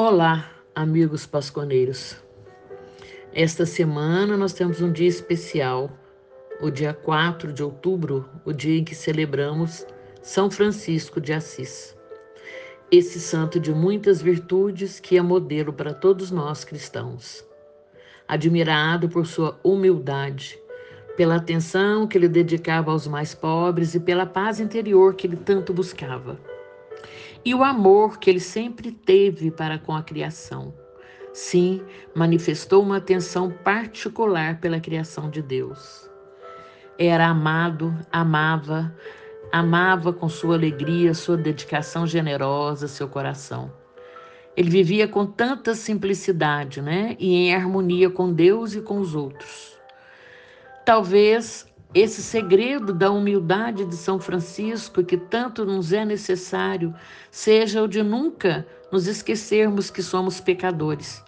Olá, amigos pasconeiros. Esta semana nós temos um dia especial, o dia 4 de outubro, o dia em que celebramos São Francisco de Assis. Esse santo de muitas virtudes que é modelo para todos nós cristãos. Admirado por sua humildade, pela atenção que ele dedicava aos mais pobres e pela paz interior que ele tanto buscava e o amor que ele sempre teve para com a criação. Sim, manifestou uma atenção particular pela criação de Deus. Era amado, amava, amava com sua alegria, sua dedicação generosa, seu coração. Ele vivia com tanta simplicidade, né? E em harmonia com Deus e com os outros. Talvez esse segredo da humildade de São Francisco, que tanto nos é necessário, seja o de nunca nos esquecermos que somos pecadores,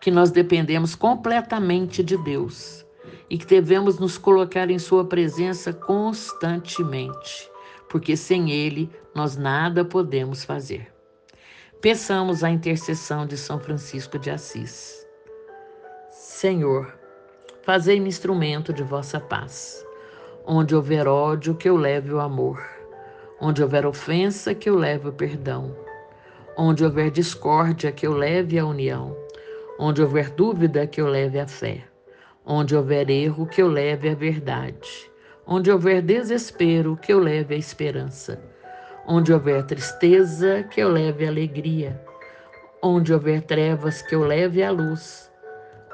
que nós dependemos completamente de Deus e que devemos nos colocar em Sua presença constantemente, porque sem Ele nós nada podemos fazer. Peçamos a intercessão de São Francisco de Assis. Senhor, fazei-me instrumento de vossa paz. Onde houver ódio, que eu leve o amor. Onde houver ofensa, que eu leve o perdão. Onde houver discórdia, que eu leve a união. Onde houver dúvida, que eu leve a fé. Onde houver erro, que eu leve a verdade. Onde houver desespero, que eu leve a esperança. Onde houver tristeza, que eu leve alegria. Onde houver trevas, que eu leve a luz.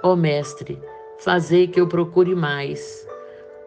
Ó Mestre, fazei que eu procure mais